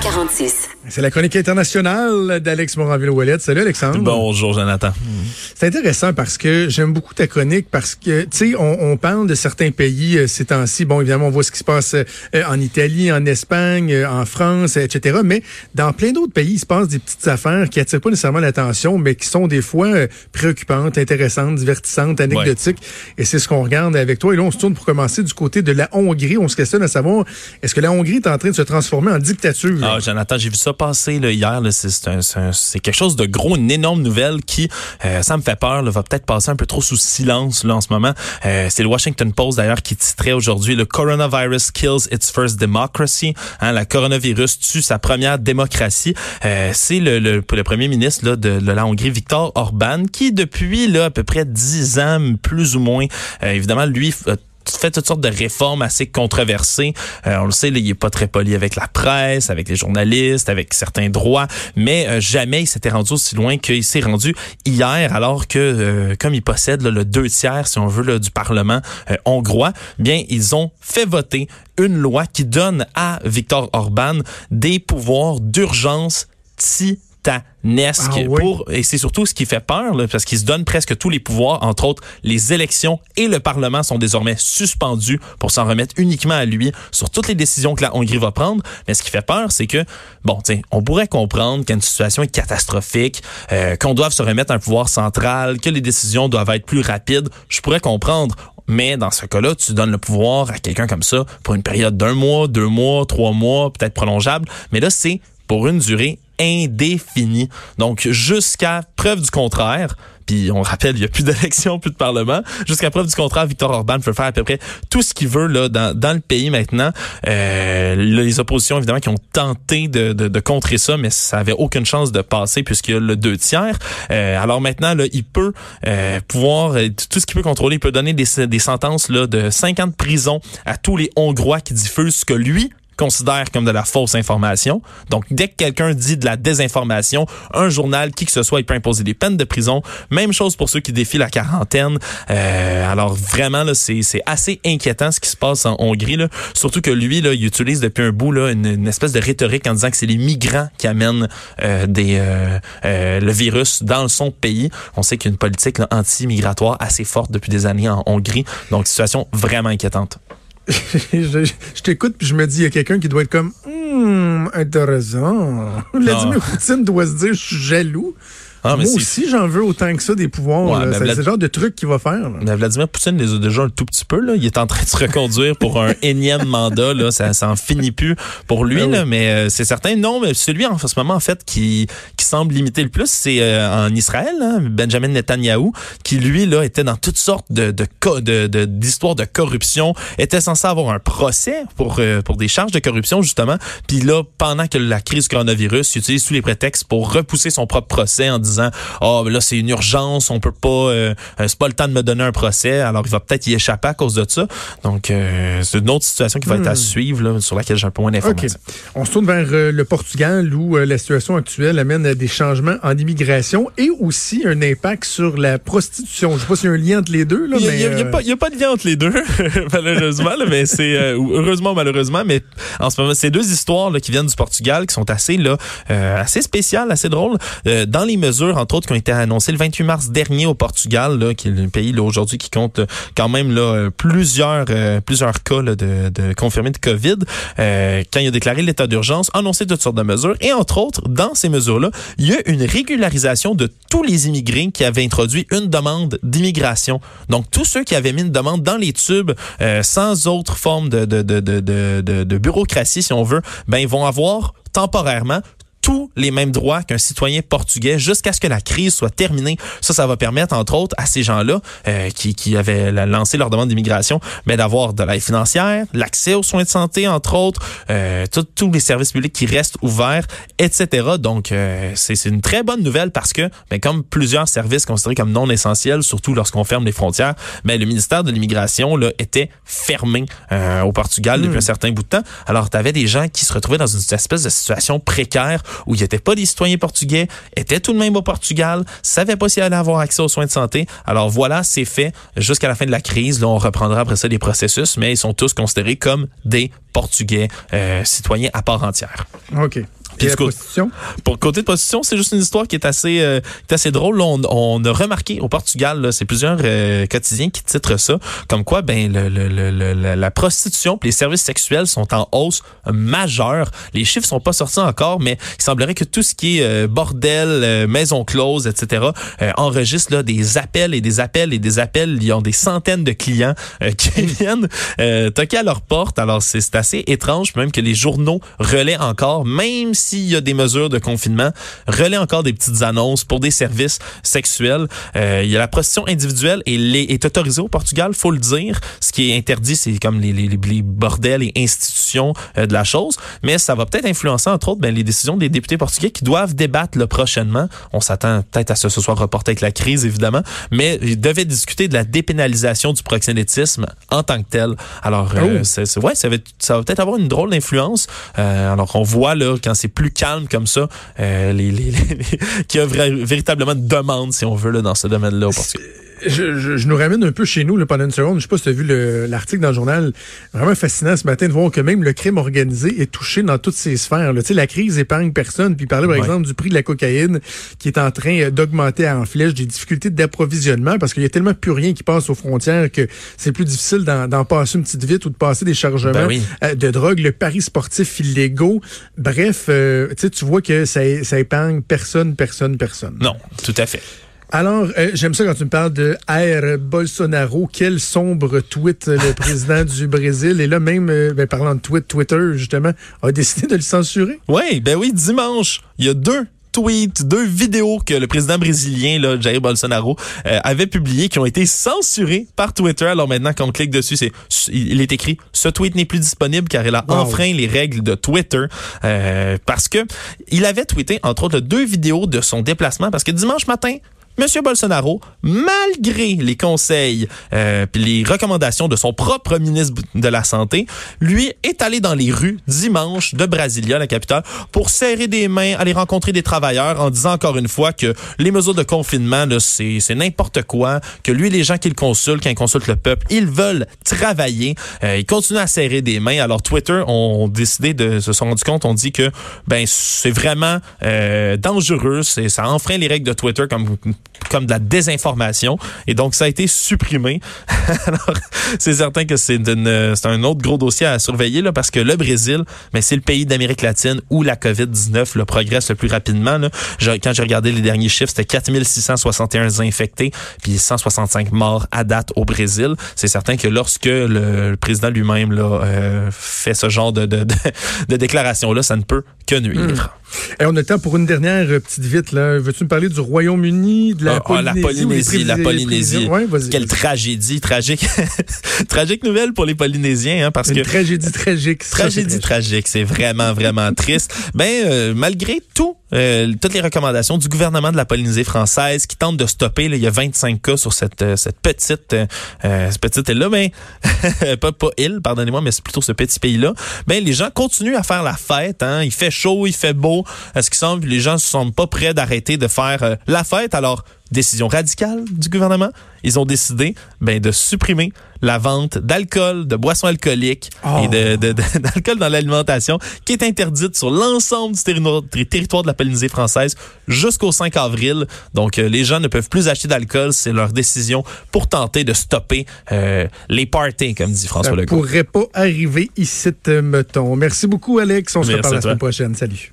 346. C'est la chronique internationale d'Alex Moranville-Ouellet. Salut Alexandre. Bonjour Jonathan. C'est intéressant parce que j'aime beaucoup ta chronique parce que, tu sais, on, on, parle de certains pays euh, ces temps-ci. Bon, évidemment, on voit ce qui se passe euh, en Italie, en Espagne, euh, en France, etc. Mais dans plein d'autres pays, il se passe des petites affaires qui attirent pas nécessairement l'attention, mais qui sont des fois euh, préoccupantes, intéressantes, divertissantes, anecdotiques. Et c'est ce qu'on regarde avec toi. Et là, on se tourne pour commencer du côté de la Hongrie. On se questionne à savoir, est-ce que la Hongrie est en train de se transformer en dictature? Ah, Jonathan, j'ai vu ça passer là, hier. C'est quelque chose de gros, une énorme nouvelle qui, euh, ça me fait peur, là, va peut-être passer un peu trop sous silence là, en ce moment. Euh, c'est le Washington Post d'ailleurs qui titrait aujourd'hui le Coronavirus kills its first democracy. Hein, la coronavirus tue sa première démocratie. Euh, c'est le, le, le, premier ministre là, de, de, la Hongrie, Viktor Orban, qui depuis là, à peu près dix ans, plus ou moins, euh, évidemment, lui fait toutes sortes de réformes assez controversées. Euh, on le sait, là, il est pas très poli avec la presse, avec les journalistes, avec certains droits, mais euh, jamais il s'était rendu aussi loin qu'il s'est rendu hier, alors que euh, comme il possède là, le deux tiers, si on veut, là, du Parlement hongrois, bien ils ont fait voter une loi qui donne à Viktor Orban des pouvoirs d'urgence si titanesque ah, oui. pour et c'est surtout ce qui fait peur là, parce qu'il se donne presque tous les pouvoirs entre autres les élections et le parlement sont désormais suspendus pour s'en remettre uniquement à lui sur toutes les décisions que la Hongrie va prendre mais ce qui fait peur c'est que bon tiens on pourrait comprendre qu'une situation est catastrophique euh, qu'on doive se remettre à un pouvoir central que les décisions doivent être plus rapides je pourrais comprendre mais dans ce cas-là, tu donnes le pouvoir à quelqu'un comme ça pour une période d'un mois, deux mois, trois mois, peut-être prolongeable. Mais là, c'est pour une durée indéfinie. Donc, jusqu'à preuve du contraire, puis on rappelle, il n'y a plus d'élection, plus de parlement. Jusqu'à preuve du contraire, Victor Orban peut faire à peu près tout ce qu'il veut là dans, le pays maintenant. Euh, les oppositions, évidemment, qui ont tenté de, contrer ça, mais ça avait aucune chance de passer puisqu'il y a le deux tiers. Euh, alors maintenant, là, il peut euh, pouvoir, tout ce qu'il peut contrôler, il peut donner des, des sentences là, de 5 ans de prison à tous les Hongrois qui diffusent ce que lui considère comme de la fausse information. Donc, dès que quelqu'un dit de la désinformation, un journal, qui que ce soit, il peut imposer des peines de prison. Même chose pour ceux qui défient la quarantaine. Euh, alors, vraiment, là, c'est, c'est assez inquiétant ce qui se passe en Hongrie. Là. Surtout que lui, là, il utilise depuis un bout là, une, espèce de rhétorique en disant que c'est les migrants qui amènent euh, des, euh, euh, le virus dans son pays. On sait qu'il y a une politique anti-migratoire assez forte depuis des années en Hongrie. Donc, situation vraiment inquiétante. je, je t'écoute puis je me dis il y a quelqu'un qui doit être comme hum, intéressant. Vladimir Poutine doit se dire je suis jaloux. Ah, Moi aussi, j'en veux autant que ça des pouvoirs. Ouais, c'est Vlad... le genre de truc qu'il va faire. Mais Vladimir Poutine les a déjà un tout petit peu. Là. Il est en train de se reconduire pour un énième mandat. Là. Ça, ça en finit plus pour lui. Ah, oui. là, mais euh, c'est certain. Non, mais celui en ce moment, en fait, qui, qui semble limiter le plus, c'est euh, en Israël, hein, Benjamin Netanyahu, qui, lui, là, était dans toutes sortes de, de, de, de, d'histoires de corruption, était censé avoir un procès pour, euh, pour des charges de corruption, justement. Puis là, pendant que la crise coronavirus, il utilise tous les prétextes pour repousser son propre procès en disant oh là c'est une urgence on peut pas euh, c'est pas le temps de me donner un procès. Alors il va peut-être y échapper à cause de ça. Donc euh, c'est une autre situation qui va hmm. être à suivre là, sur laquelle j'ai un peu moins d'informations. Okay. on se tourne vers euh, le Portugal où la situation actuelle amène à des changements en immigration et aussi un impact sur la prostitution. Je sais pas s'il y a un lien entre les deux là il y a, pas, de lien entre les deux malheureusement là, mais c'est heureusement malheureusement mais en ce moment c'est deux histoires là, qui viennent du Portugal qui sont assez là assez spéciales assez drôles. Dans les mesures entre autres, qui ont été annoncées le 28 mars dernier au Portugal, qui est le pays aujourd'hui qui compte quand même plusieurs, euh, plusieurs cas de, confirmés de COVID, euh, quand il a déclaré l'état d'urgence, annoncé toutes sortes de mesures. Et entre autres, dans ces mesures-là, il y a une régularisation de tous les immigrés qui avaient introduit une demande d'immigration. Donc, tous ceux qui avaient mis une demande dans les tubes euh, sans autre forme de bureaucratie, si on veut, ben, ils vont avoir temporairement tous les mêmes droits qu'un citoyen portugais jusqu'à ce que la crise soit terminée. Ça, ça va permettre, entre autres, à ces gens-là euh, qui, qui avaient lancé leur demande d'immigration, mais d'avoir de l'aide financière, l'accès aux soins de santé, entre autres, euh, tous les services publics qui restent ouverts, etc. Donc, euh, c'est une très bonne nouvelle parce que, ben, comme plusieurs services considérés comme non essentiels, surtout lorsqu'on ferme les frontières, ben, le ministère de l'immigration là était fermé euh, au Portugal mmh. depuis un certain bout de temps. Alors, tu avais des gens qui se retrouvaient dans une espèce de situation précaire où il n'y était pas des citoyens portugais, étaient tout de même au Portugal, savaient pas s'ils allaient avoir accès aux soins de santé. Alors voilà, c'est fait. Jusqu'à la fin de la crise, là, on reprendra après ça les processus, mais ils sont tous considérés comme des Portugais euh, citoyens à part entière. OK. La prostitution? Pour côté de prostitution, c'est juste une histoire qui est assez, euh, qui est assez drôle. Là, on, on, a remarqué au Portugal, c'est plusieurs euh, quotidiens qui titrent ça, comme quoi ben le, le, le, la prostitution et les services sexuels sont en hausse majeure. Les chiffres sont pas sortis encore, mais il semblerait que tout ce qui est euh, bordel, maison close, etc., enregistre là, des appels et des appels et des appels. Ils ont des centaines de clients qui viennent toquer à leur porte. Alors c'est assez étrange, même que les journaux relaient encore, même s'il y a des mesures de confinement, relaie encore des petites annonces pour des services sexuels. Euh, il y a la prostitution individuelle et les, est autorisée au Portugal, faut le dire. Ce qui est interdit, c'est comme les, les, les, bordels et institutions euh, de la chose. Mais ça va peut-être influencer, entre autres, ben, les décisions des députés portugais qui doivent débattre le prochainement. On s'attend peut-être à ce que ce soit reporté avec la crise, évidemment. Mais ils devaient discuter de la dépénalisation du proxénétisme en tant que tel. Alors, euh, oh. c'est, ouais, ça va, ça va peut-être avoir une drôle d'influence. Euh, alors qu'on voit là, quand c'est plus calme comme ça, euh, les, qui a véritablement de demande, si on veut, là, dans ce domaine-là au Portugal je, je, nous ramène un peu chez nous là, pendant une seconde. Je sais pas si tu as vu l'article dans le journal. Vraiment fascinant ce matin de voir que même le crime organisé est touché dans toutes ses sphères. Là. La crise épargne personne. Puis parler par exemple du prix de la cocaïne qui est en train euh, d'augmenter en flèche, des difficultés d'approvisionnement parce qu'il y a tellement plus rien qui passe aux frontières que c'est plus difficile d'en passer une petite vite ou de passer des chargements ben euh, de drogue, le paris sportif illégaux. Bref, euh, tu vois que ça, ça épargne personne, personne, personne. Non, tout à fait. Alors, euh, j'aime ça quand tu me parles de Air Bolsonaro. Quel sombre tweet euh, le président du Brésil. Et là, même, euh, ben, parlant de tweet, Twitter, justement, a décidé de le censurer. Oui, ben oui, dimanche, il y a deux tweets, deux vidéos que le président brésilien, là, Jair Bolsonaro, avait publiées qui ont été censurées par Twitter. Alors maintenant, quand on clique dessus, c'est il est écrit « Ce tweet n'est plus disponible car il a enfreint les règles de Twitter parce que il avait tweeté, entre autres, deux vidéos de son déplacement parce que dimanche matin, Monsieur Bolsonaro, malgré les conseils euh, les recommandations de son propre ministre de la Santé, lui est allé dans les rues dimanche de Brasilia, la capitale, pour serrer des mains, aller rencontrer des travailleurs en disant encore une fois que les mesures de confinement, c'est n'importe quoi, que lui, les gens qu'il consulte, quand il consulte le peuple, ils veulent travailler. Euh, ils continuent à serrer des mains. Alors Twitter ont décidé de se sont rendu compte, on dit que ben c'est vraiment euh, dangereux, ça enfreint les règles de Twitter comme comme de la désinformation. Et donc, ça a été supprimé. Alors, c'est certain que c'est un autre gros dossier à surveiller là, parce que le Brésil, mais c'est le pays d'Amérique latine où la COVID-19 le progresse le plus rapidement. Là. quand j'ai regardé les derniers chiffres, c'était 4661 infectés puis 165 morts à date au Brésil. C'est certain que lorsque le, président lui-même là euh, fait ce genre de, de, de, déclaration-là, ça ne peut que nuire. Et on a le temps pour une dernière petite vite. là. Veux-tu me parler du Royaume-Uni, de la ah, ah, Polynésie? la Polynésie, la Polynésie. Quelle tragédie, tragique. tragique nouvelle pour les Polynésiens, hein, parce une que... tragédie tragique. Tragédie tragique, c'est vraiment, vraiment triste. Ben, euh, malgré tout, euh, toutes les recommandations du gouvernement de la Polynésie française qui tente de stopper, là, il y a 25 cas sur cette, euh, cette petite, euh, cette petite île-là, mais pas, pas île, pardonnez-moi, mais c'est plutôt ce petit pays-là. Ben, les gens continuent à faire la fête, hein. Il fait chaud, il fait beau. Est-ce qu'il semble, les gens ne sont pas prêts d'arrêter de faire la fête. Alors, décision radicale du gouvernement, ils ont décidé ben, de supprimer la vente d'alcool, de boissons alcooliques et de, d'alcool dans l'alimentation qui est interdite sur l'ensemble du territoire de la Polynésie française jusqu'au 5 avril. Donc, euh, les gens ne peuvent plus acheter d'alcool. C'est leur décision pour tenter de stopper euh, les parties, comme dit François Legault. Ça pourrait pas arriver ici, mettons. Merci beaucoup, Alex. On se reparle la semaine prochaine. Salut.